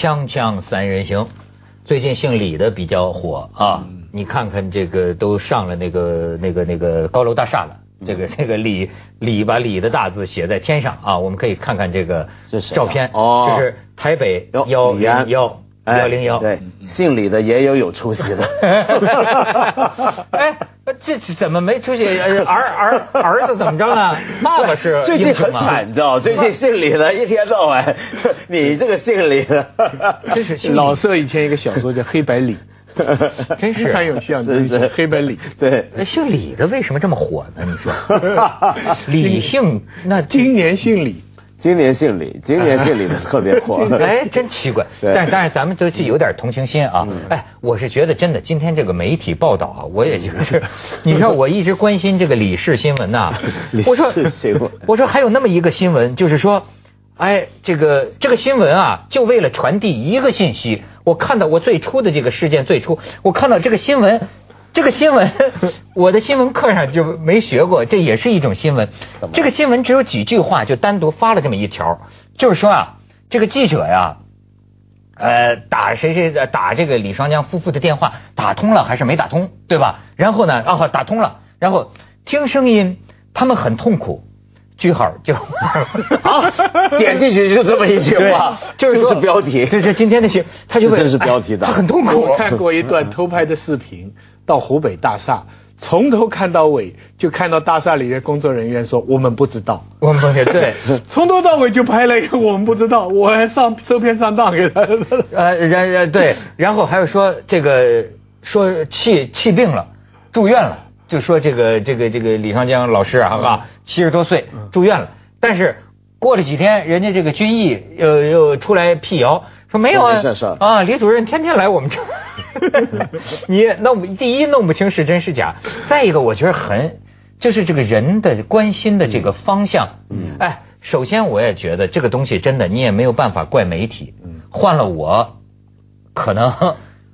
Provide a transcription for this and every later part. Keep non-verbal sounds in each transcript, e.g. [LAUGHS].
锵锵三人行，最近姓李的比较火啊，你看看这个都上了那个那个那个高楼大厦了，这个这个李李把李的大字写在天上啊，我们可以看看这个照片哦，这是台北幺零幺。幺零幺，对，姓李的也有有出息的。[LAUGHS] 哎，这怎么没出息？儿儿儿子怎么着呢？[LAUGHS] 爸爸是最近很惨，你知道最近姓李的一天到晚，[LAUGHS] 你这个姓李的，真是老舍以前一个小说叫《黑白李》，真是很有像，真是黑白李。对，那姓李的为什么这么火呢？你说，李姓那今年姓李。今年姓李，[LAUGHS] 今年姓李的特别火，[LAUGHS] 哎，真奇怪。[LAUGHS] 但是当然，咱们都是有点同情心啊。哎，我是觉得真的，今天这个媒体报道啊，我也就是，你知道，我一直关心这个李氏新闻呐。李氏新闻，我说还有那么一个新闻，就是说，哎，这个这个新闻啊，就为了传递一个信息。我看到我最初的这个事件最初，我看到这个新闻。这个新闻，[LAUGHS] 我的新闻课上就没学过，这也是一种新闻。这个新闻只有几句话，就单独发了这么一条，就是说啊，这个记者呀，呃，打谁谁打这个李双江夫妇的电话，打通了还是没打通，对吧？然后呢，啊，打通了，然后听声音，他们很痛苦。句号就 [LAUGHS] 好，点进去就这么一句话，就是标题，这是今天的新，他就这是标题的，他很痛苦。我看过一段偷拍的视频。到湖北大厦，从头看到尾，就看到大厦里的工作人员说：“我们不知道，我们对，[LAUGHS] 从头到尾就拍了一个我们不知道，我还上收片上当给他。[LAUGHS] 呃，然然对，[LAUGHS] 然后还有说这个说气气病了，住院了，就说这个这个这个李双江老师啊，七十多岁住院了，但是过了几天，人家这个军艺又又出来辟谣。”说没有啊啊！李主任天天来我们这，[LAUGHS] 你弄不第一弄不清是真是假，再一个我觉得很就是这个人的关心的这个方向，嗯，哎，首先我也觉得这个东西真的你也没有办法怪媒体，嗯，换了我可能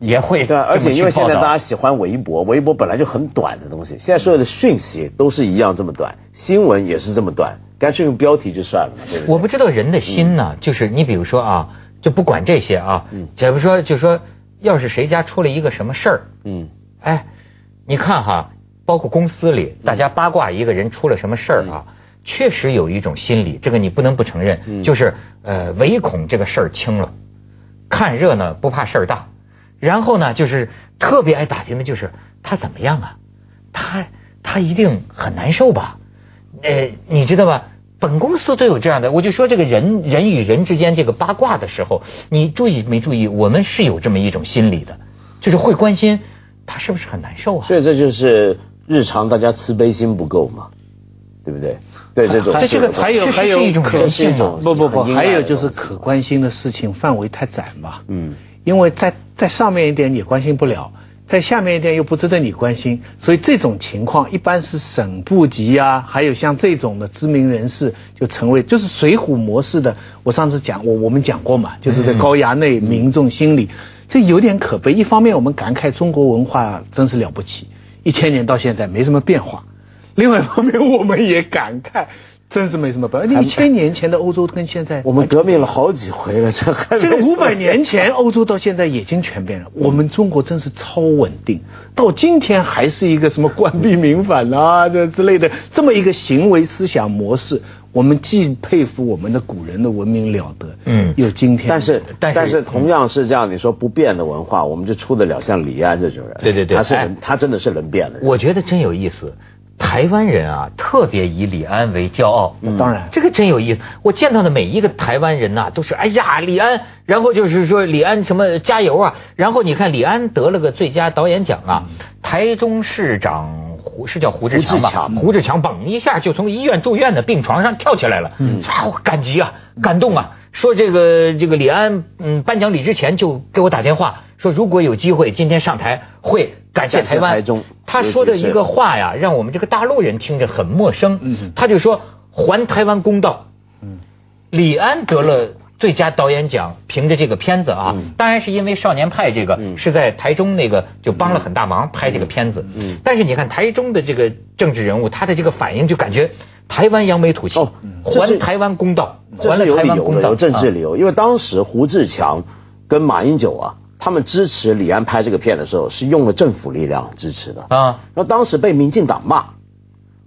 也会对，而且因为现在大家喜欢微博，微博本来就很短的东西，现在所有的讯息都是一样这么短，新闻也是这么短，干脆用标题就算了嘛。我不知道人的心呢，就是你比如说啊。就不管这些啊，假如说，就说，要是谁家出了一个什么事儿，嗯，哎，你看哈，包括公司里，大家八卦一个人出了什么事儿啊，确实有一种心理，这个你不能不承认，就是呃，唯恐这个事儿轻了，看热闹不怕事儿大，然后呢，就是特别爱打听的就是他怎么样啊，他他一定很难受吧，呃，你知道吧？本公司都有这样的，我就说这个人人与人之间这个八卦的时候，你注意没注意？我们是有这么一种心理的，就是会关心他是不是很难受啊。所以这就是日常大家慈悲心不够嘛，对不对？对这种，这个还有还有一种可信吗？不不不，还有就是可关心的事情范围太窄嘛。嗯，因为在在上面一点你关心不了。在下面一点又不值得你关心，所以这种情况一般是省部级啊，还有像这种的知名人士就成为就是水浒模式的。我上次讲我我们讲过嘛，就是在高衙内民众心里，这有点可悲。一方面我们感慨中国文化真是了不起，一千年到现在没什么变化；另外一方面我们也感慨。真是没什么办法。一千年前的欧洲跟现在，我们革命了好几回了，这还这个五百年前欧洲到现在已经全变了。我们中国真是超稳定，到今天还是一个什么官逼民反啊这之类的这么一个行为思想模式。我们既佩服我们的古人的文明了得，嗯，有今天。但是但是同样是这样，你说不变的文化，我们就出得了像李安这种人。对对对，他是他真的是能变的。我觉得真有意思。台湾人啊，特别以李安为骄傲。当然，这个真有意思。我见到的每一个台湾人呐，都是哎呀，李安，然后就是说李安什么加油啊。然后你看李安得了个最佳导演奖啊，台中市长胡是叫胡志强吧？胡志强嘣一下就从医院住院的病床上跳起来了，啊，感激啊，感动啊。说这个这个李安，嗯，颁奖礼之前就给我打电话，说如果有机会今天上台会感谢台湾。他说的一个话呀，让我们这个大陆人听着很陌生。他就说还台湾公道。李安得了最佳导演奖，凭着这个片子啊，当然是因为《少年派》这个是在台中那个就帮了很大忙拍这个片子。但是你看台中的这个政治人物，他的这个反应就感觉。台湾扬眉吐气，还台湾公道，还了台湾公道，有政治理由。因为当时胡志强跟马英九啊，他们支持李安拍这个片的时候，是用了政府力量支持的啊。那当时被民进党骂，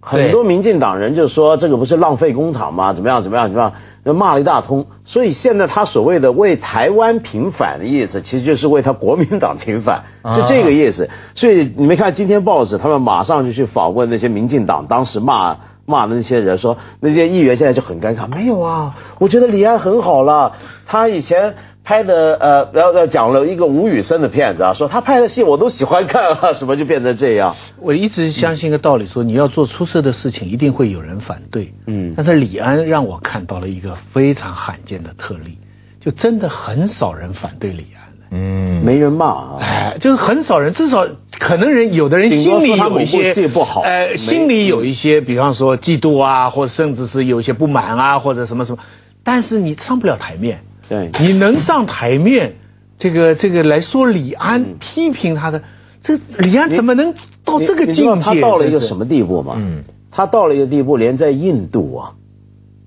很多民进党人就说这个不是浪费工厂吗？怎么样怎么样怎么样？就骂了一大通。所以现在他所谓的为台湾平反的意思，其实就是为他国民党平反，就这个意思。所以你没看今天报纸，他们马上就去访问那些民进党当时骂。骂的那些人说，那些议员现在就很尴尬。没有啊，我觉得李安很好了。他以前拍的呃，然后讲了一个吴宇森的片子啊，说他拍的戏我都喜欢看啊，什么就变成这样。我一直相信一个道理，说你要做出色的事情，一定会有人反对。嗯，但是李安让我看到了一个非常罕见的特例，就真的很少人反对李安。嗯，没人骂啊，哎，就是很少人，至少可能人有的人心里有一些不好，呃，心里有一些，比方说嫉妒啊，或者甚至是有些不满啊，或者什么什么，但是你上不了台面，对，你能上台面，这个这个来说李安批评他的，这李安怎么能到这个境界？他到了一个什么地步嘛？嗯，他到了一个地步，连在印度啊，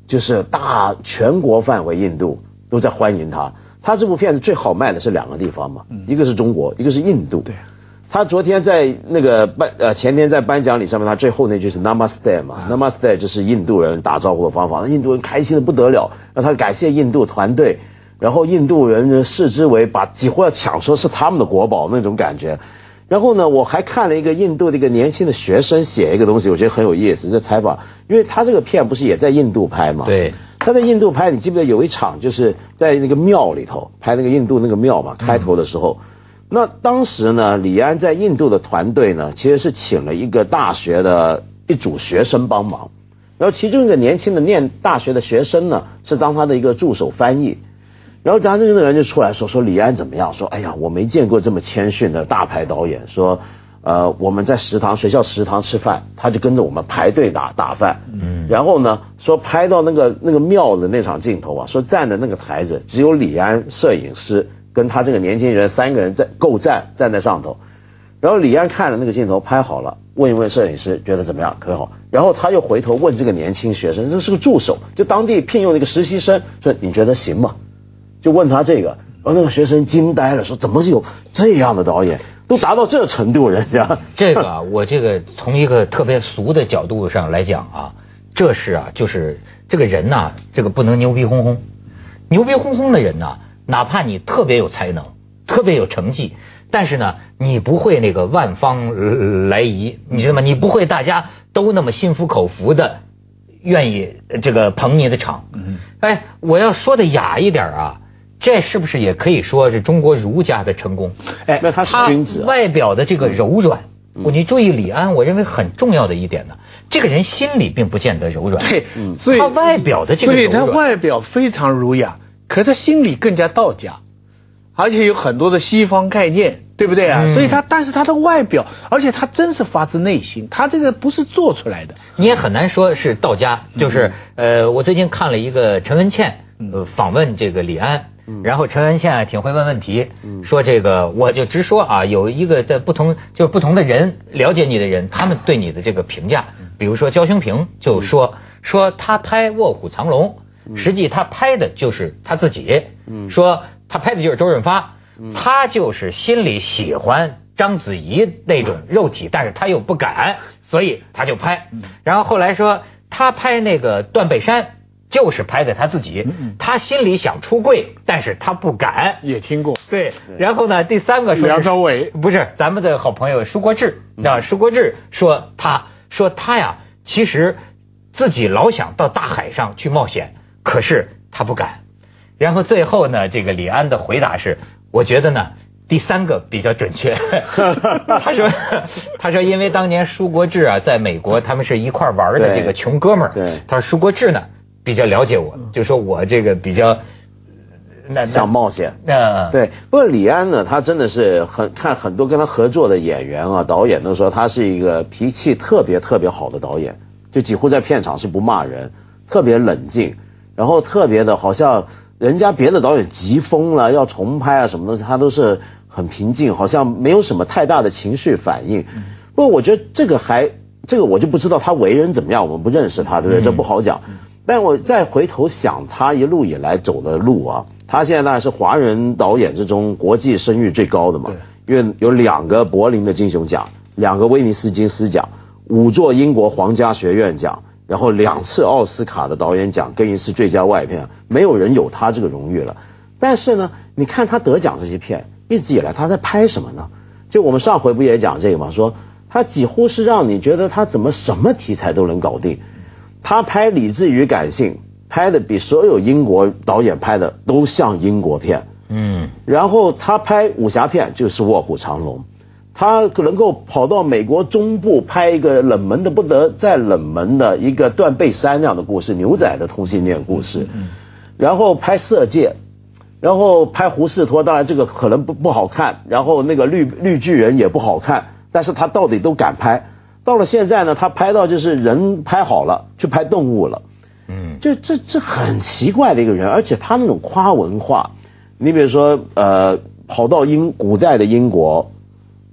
就是大全国范围印度都在欢迎他。他这部片子最好卖的是两个地方嘛，一个是中国，一个是印度。对，他昨天在那个颁呃前天在颁奖礼上面，他最后那句是 Namaste 嘛，Namaste 就是印度人打招呼的方法，印度人开心的不得了，让他感谢印度团队，然后印度人呢视之为把几乎要抢说是他们的国宝那种感觉。然后呢，我还看了一个印度的一个年轻的学生写一个东西，我觉得很有意思，这采访，因为他这个片不是也在印度拍嘛？对。他在印度拍，你记不记得有一场就是在那个庙里头拍那个印度那个庙嘛？开头的时候，那当时呢，李安在印度的团队呢，其实是请了一个大学的一组学生帮忙，然后其中一个年轻的念大学的学生呢，是当他的一个助手翻译，然后咱这个人就出来说说李安怎么样？说哎呀，我没见过这么谦逊的大牌导演，说。呃，我们在食堂学校食堂吃饭，他就跟着我们排队打打饭。嗯，然后呢，说拍到那个那个庙的那场镜头啊，说站的那个台子只有李安摄影师跟他这个年轻人三个人在够站站在上头。然后李安看了那个镜头拍好了，问一问摄影师觉得怎么样，可好？然后他又回头问这个年轻学生，这是个助手，就当地聘用的一个实习生，说你觉得行吗？就问他这个，然后那个学生惊呆了，说怎么有这样的导演？都达到这程度，人家 [LAUGHS] 这个我这个从一个特别俗的角度上来讲啊，这是啊，就是这个人呐，这个不能牛逼哄哄，牛逼哄哄的人呢，哪怕你特别有才能，特别有成绩，但是呢，你不会那个万方来仪，你知道吗？你不会大家都那么心服口服的愿意这个捧你的场。嗯，哎，我要说的雅一点啊。这是不是也可以说是中国儒家的成功？哎，那他是君子。外表的这个柔软，你注意李安，我认为很重要的一点呢，这个人心里并不见得柔软。对，所以他外表的这个，所以他外表非常儒雅，可他心里更加道家，而且有很多的西方概念，对不对啊？所以他，但是他的外表，而且他真是发自内心，他这个不是做出来的。你也很难说是道家，就是呃，我最近看了一个陈文茜呃访问这个李安。然后陈文宪挺会问问题，说这个我就直说啊，有一个在不同就是不同的人了解你的人，他们对你的这个评价，比如说焦兴平就说说他拍《卧虎藏龙》，实际他拍的就是他自己，说他拍的就是周润发，他就是心里喜欢章子怡那种肉体，但是他又不敢，所以他就拍。然后后来说他拍那个断背山。就是拍的他自己，他心里想出柜，但是他不敢。也听过。对，然后呢，第三个说梁朝伟不是咱们的好朋友舒国志啊，舒国志说他说他呀，其实自己老想到大海上去冒险，可是他不敢。然后最后呢，这个李安的回答是，我觉得呢，第三个比较准确。[LAUGHS] 他说他说因为当年舒国志啊，在美国他们是一块玩的这个穷哥们儿。对，他说舒国志呢。比较了解我，就说我这个比较那想冒险。那对，不过李安呢，他真的是很看很多跟他合作的演员啊、导演都说他是一个脾气特别特别好的导演，就几乎在片场是不骂人，特别冷静，然后特别的好像人家别的导演急疯了要重拍啊什么东西，他都是很平静，好像没有什么太大的情绪反应。不过我觉得这个还这个我就不知道他为人怎么样，我们不认识他，对不对？这不好讲。但我再回头想他一路以来走的路啊，他现在当然是华人导演之中国际声誉最高的嘛，因为有两个柏林的金熊奖，两个威尼斯金狮奖，五座英国皇家学院奖，然后两次奥斯卡的导演奖跟一次最佳外片，没有人有他这个荣誉了。但是呢，你看他得奖这些片，一直以来他在拍什么呢？就我们上回不也讲这个吗？说他几乎是让你觉得他怎么什么题材都能搞定。他拍理智与感性，拍的比所有英国导演拍的都像英国片。嗯。然后他拍武侠片就是卧虎藏龙，他能够跑到美国中部拍一个冷门的不得再冷门的一个断背山那样的故事，牛仔的同性恋故事。嗯。然后拍色戒。然后拍胡适托，当然这个可能不不好看，然后那个绿绿巨人也不好看，但是他到底都敢拍。到了现在呢，他拍到就是人拍好了，去拍动物了。嗯，就这这很奇怪的一个人，而且他那种夸文化，你比如说呃，跑到英古代的英国，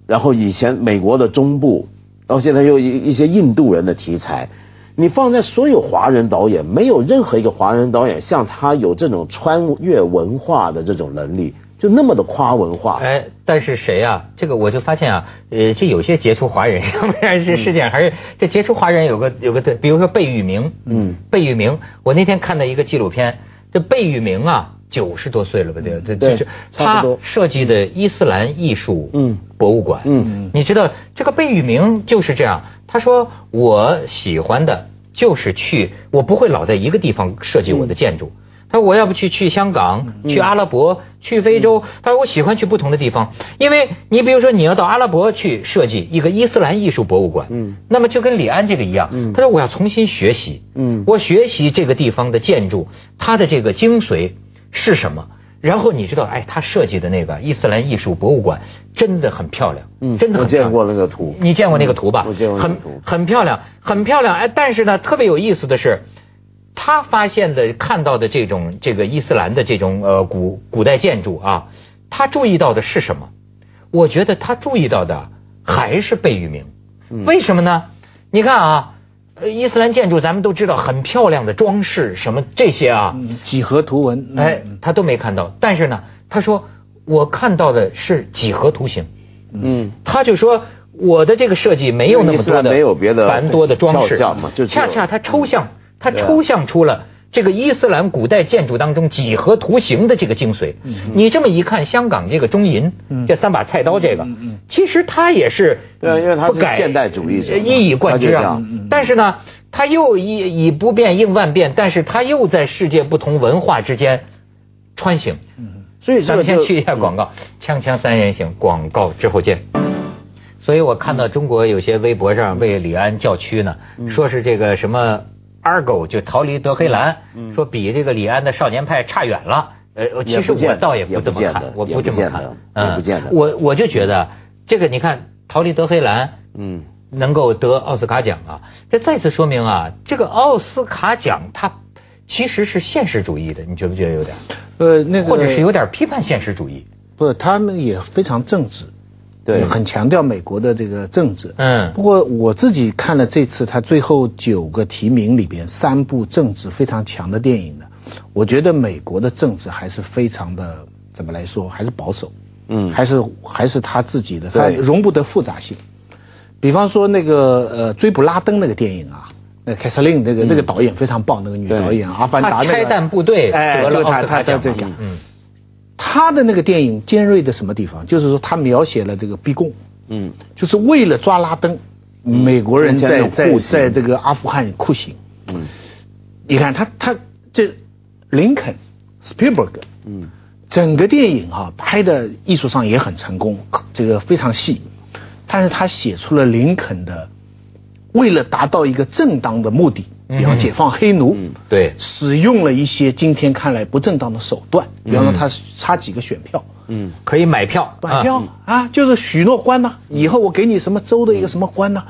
然后以前美国的中部，然后现在又一一些印度人的题材。你放在所有华人导演，没有任何一个华人导演像他有这种穿越文化的这种能力，就那么的夸文化。哎，但是谁啊？这个我就发现啊，呃，这有些杰出华人，要 [LAUGHS] 不然这世界上还是这杰出华人有个有个，比如说贝聿铭，嗯，贝聿铭，我那天看到一个纪录片，这贝聿铭啊，九十多岁了吧？对，这是他设计的伊斯兰艺术博物馆。嗯，你知道这个贝聿铭就是这样，他说我喜欢的。就是去，我不会老在一个地方设计我的建筑。他说我要不去去香港，去阿拉伯，去非洲。他说我喜欢去不同的地方，因为你比如说你要到阿拉伯去设计一个伊斯兰艺术博物馆，嗯，那么就跟李安这个一样，嗯，他说我要重新学习，嗯，我学习这个地方的建筑，它的这个精髓是什么。然后你知道，哎，他设计的那个伊斯兰艺术博物馆真的很漂亮，嗯，真的很漂亮。我见过那个图，你见过那个图吧？我见过很很漂亮，很漂亮。哎，但是呢，特别有意思的是，他发现的、看到的这种这个伊斯兰的这种呃古古代建筑啊，他注意到的是什么？我觉得他注意到的还是贝聿铭。为什么呢？你看啊。伊斯兰建筑咱们都知道很漂亮的装饰什么这些啊，几何图文，哎，他都没看到。但是呢，他说我看到的是几何图形。嗯，他就说我的这个设计没有那么多的没有别的繁多的装饰，就恰恰它抽象，他抽象出了。这个伊斯兰古代建筑当中几何图形的这个精髓，你这么一看，香港这个中银，这三把菜刀这个，其实它也是对，因为它是现代主义者，一以贯之啊。但是呢，它又以以不变应万变，但是它又在世界不同文化之间穿行。所以咱们先去一下广告，锵锵三人行广告之后见。所以我看到中国有些微博上为李安叫屈呢，说是这个什么。Argo 就逃离德黑兰，说比这个李安的少年派差远了。呃，其实我倒也不这么看，我不这么看。嗯，不见得。我我就觉得这个，你看逃离德黑兰，嗯，能够得奥斯卡奖啊，这再次说明啊，这个奥斯卡奖它其实是现实主义的，你觉不觉得有点？呃，那个或者是有点批判现实主义。不，他们也非常正直。对，很强调美国的这个政治。嗯，不过我自己看了这次他最后九个提名里边三部政治非常强的电影呢，我觉得美国的政治还是非常的怎么来说，还是保守。嗯，还是还是他自己的，他容不得复杂性。比方说那个呃追捕拉登那个电影啊，那凯瑟琳那个那个导演非常棒，那个女导演阿凡达那个拆弹部队得了奥斯卡奖。嗯。他的那个电影尖锐的什么地方？就是说他描写了这个逼供，嗯，就是为了抓拉登，美国人在在在这个阿富汗酷刑，嗯，你看他他这林肯，Spielberg，嗯，整个电影啊拍的艺术上也很成功，这个非常细，但是他写出了林肯的为了达到一个正当的目的。比方解放黑奴，对，使用了一些今天看来不正当的手段，比方说他差几个选票，嗯，可以买票，买票啊，就是许诺官呐，以后我给你什么州的一个什么官呐，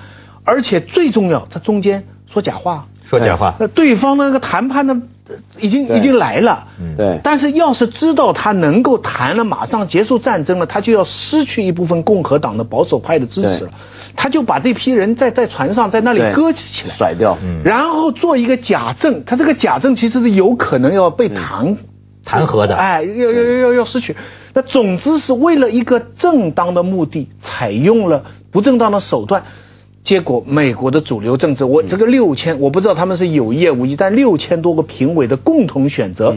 而且最重要，他中间说假话，说假话，那对方那个谈判的已经已经来了。对。但是要是知道他能够谈了，马上结束战争了，他就要失去一部分共和党的保守派的支持了。他就把这批人在在船上在那里搁置起来，甩掉，然后做一个假证。他这个假证其实是有可能要被弹弹劾的，哎，要要要要要失去。那总之是为了一个正当的目的，采用了不正当的手段。结果，美国的主流政治，我这个六千，我不知道他们是有意无意，但六千多个评委的共同选择，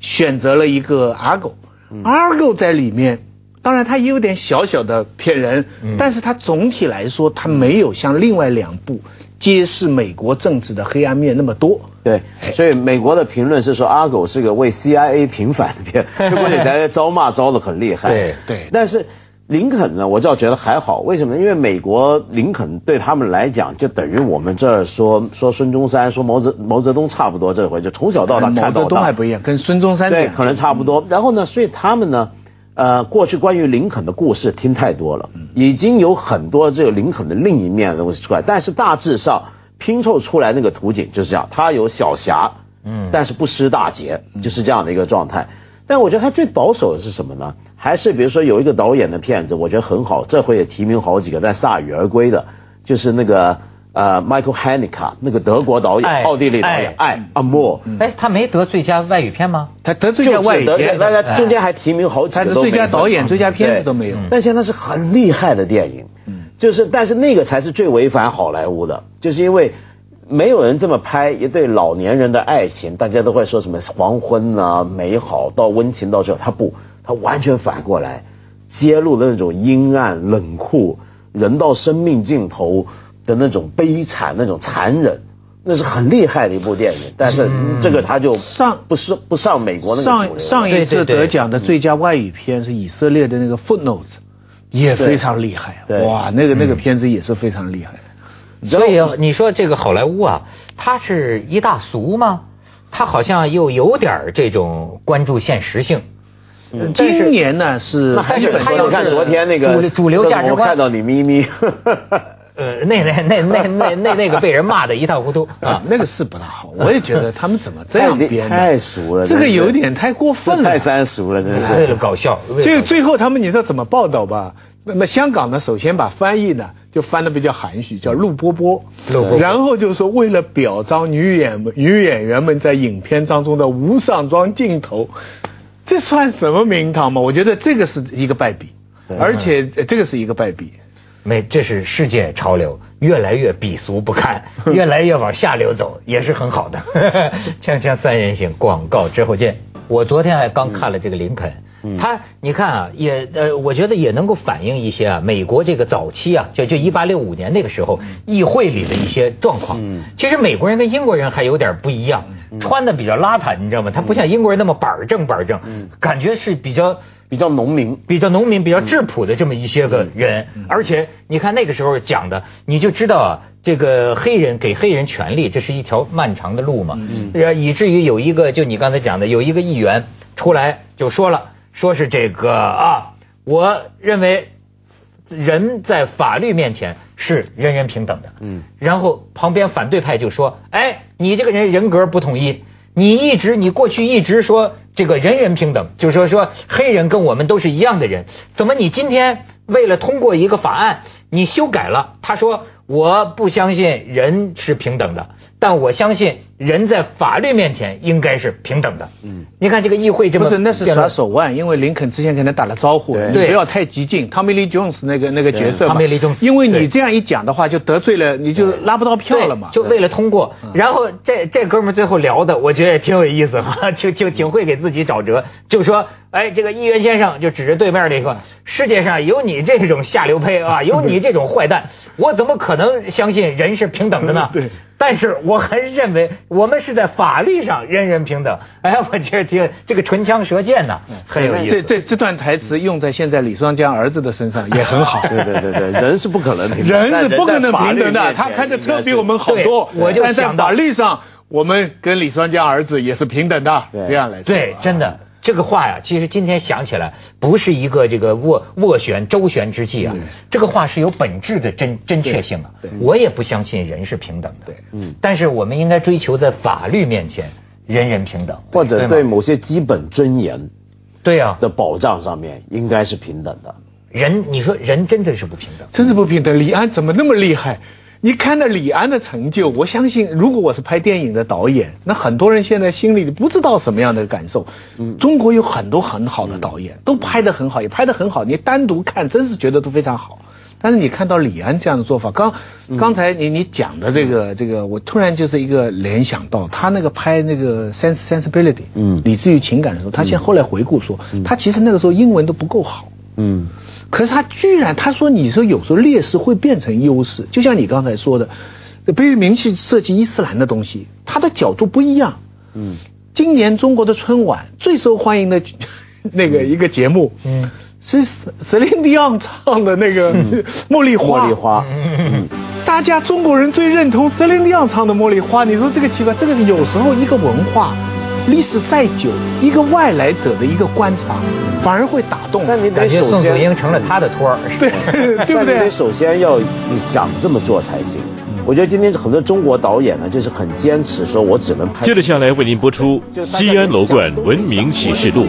选择了一个阿狗，阿狗在里面，当然他也有点小小的骗人，但是他总体来说，他没有像另外两部揭示美国政治的黑暗面那么多。对，所以美国的评论是说阿狗是个为 CIA 平反的片，结果你在招骂招的很厉害。对对，但是。林肯呢，我倒觉得还好，为什么？因为美国林肯对他们来讲，就等于我们这儿说说孙中山、说毛泽毛泽东差不多，这回就从小到大看到。毛泽东还不一样，跟孙中山对可能差不多。然后呢，所以他们呢，呃，过去关于林肯的故事听太多了，已经有很多这个林肯的另一面的东西出来，但是大致上拼凑出来那个图景就是这样，他有小侠，嗯，但是不失大节，就是这样的一个状态。但我觉得他最保守的是什么呢？还是比如说有一个导演的片子，我觉得很好，这回也提名好几个，但铩羽而归的，就是那个呃，Michael Haneke 那个德国导演，奥地利导演，爱阿莫。哎，他没得最佳外语片吗？他得最佳外语片，大家中间还提名好几个，他的最佳导演、最佳片子都没有。但现在是很厉害的电影，就是但是那个才是最违反好莱坞的，就是因为。没有人这么拍一对老年人的爱情，大家都会说什么黄昏啊，美好到温情到这，他不，他完全反过来，揭露了那种阴暗冷酷，人到生命尽头的那种悲惨，那种残忍，那是很厉害的一部电影。但是这个他就上不是不上美国那个上上一次得奖的最佳外语片是以色列的那个 Footnotes，也非常厉害，哇，那个那个片子也是非常厉害。所以你说这个好莱坞啊，它是一大俗吗？它好像又有点这种关注现实性。今年呢是，还是他要看昨天那个主主流价值观，看到你咪咪。[LAUGHS] 呃，那那那那那那那个被人骂的一塌糊涂 [LAUGHS] 啊，那个是不大好。我也觉得他们怎么这样编的？太俗了，这个有点太过分了，太三俗了，真是为了 [LAUGHS] 搞笑。最最后他们你知道怎么报道吧？那么香港呢，首先把翻译呢。就翻的比较含蓄，叫陆波波，然后就是说为了表彰女演女演员们在影片当中的无上妆镜头，这算什么名堂吗？我觉得这个是一个败笔，而且这个是一个败笔。没，这是世界潮流，越来越鄙俗不堪，[LAUGHS] 越来越往下流走，也是很好的。[LAUGHS] 锵锵三人行，广告之后见。我昨天还刚看了这个林肯。他，你看啊，也呃，我觉得也能够反映一些啊，美国这个早期啊，就就一八六五年那个时候，议会里的一些状况。其实美国人跟英国人还有点不一样，穿的比较邋遢，你知道吗？他不像英国人那么板正板正，感觉是比较比较农民，比较农民，比较质朴的这么一些个人。而且你看那个时候讲的，你就知道啊，这个黑人给黑人权利，这是一条漫长的路嘛。嗯以至于有一个，就你刚才讲的，有一个议员出来就说了。说是这个啊，我认为人在法律面前是人人平等的。嗯，然后旁边反对派就说：“哎，你这个人人格不统一，你一直你过去一直说这个人人平等，就是说说黑人跟我们都是一样的人，怎么你今天为了通过一个法案，你修改了？”他说：“我不相信人是平等的。”但我相信人在法律面前应该是平等的。嗯，你看这个议会这么不是那是耍手腕，因为林肯之前跟他打了招呼，你不要太激进。Tommy Lee Jones 那个那个角色，Tommy Lee Jones，因为你这样一讲的话，就得罪了，你就拉不到票了嘛。就为了通过，然后这这哥们最后聊的，我觉得也挺有意思 [LAUGHS] 哈，就就挺会给自己找辙，就说，哎，这个议员先生就指着对面那个，世界上有你这种下流胚啊，有你这种坏蛋，[LAUGHS] 我怎么可能相信人是平等的呢？对。但是我还是认为我们是在法律上人人平等。[LAUGHS] 哎，我觉得挺这个唇枪舌剑呢，很有意思。这这这段台词用在现在李双江儿子的身上也很好。[LAUGHS] 对对对对，人是不可能平等，人是不可能平等的。他开的车比我们好多，我就想法律上我们跟李双江儿子也是平等的。这样来说，对，真的。这个话呀，其实今天想起来不是一个这个斡斡旋周旋之计啊，这个话是有本质的真真确性的。我也不相信人是平等的，对嗯，但是我们应该追求在法律面前人人平等，或者对某些基本尊严，对呀的保障上面应该是平等的。人，你说人真的是不平等，真是不平等。李安怎么那么厉害？你看到李安的成就，我相信，如果我是拍电影的导演，那很多人现在心里不知道什么样的感受。嗯，中国有很多很好的导演，都拍得很好，也拍得很好。你单独看，真是觉得都非常好。但是你看到李安这样的做法，刚刚才你你讲的这个这个，我突然就是一个联想到他那个拍那个 sense sensibility，嗯，理智与情感的时候，他现后来回顾说，他其实那个时候英文都不够好。嗯。可是他居然他说你说有时候劣势会变成优势，就像你刚才说的，贝聿铭去设计伊斯兰的东西，他的角度不一样。嗯，今年中国的春晚最受欢迎的 [LAUGHS] 那个一个节目，嗯，是 Celine Dion 唱的那个《茉莉花》。茉莉花，嗯，大家中国人最认同 Celine Dion 唱的《茉莉花》，你说这个奇怪，这个有时候一个文化。历史再久，一个外来者的一个观察，反而会打动。那你得首先，宋祖英成了他的托儿，对 [LAUGHS] 对不对？你得首先要你想这么做才行。我觉得今天很多中国导演呢，就是很坚持，说我只能拍。接着下来为您播出《西安楼冠文明启示录》。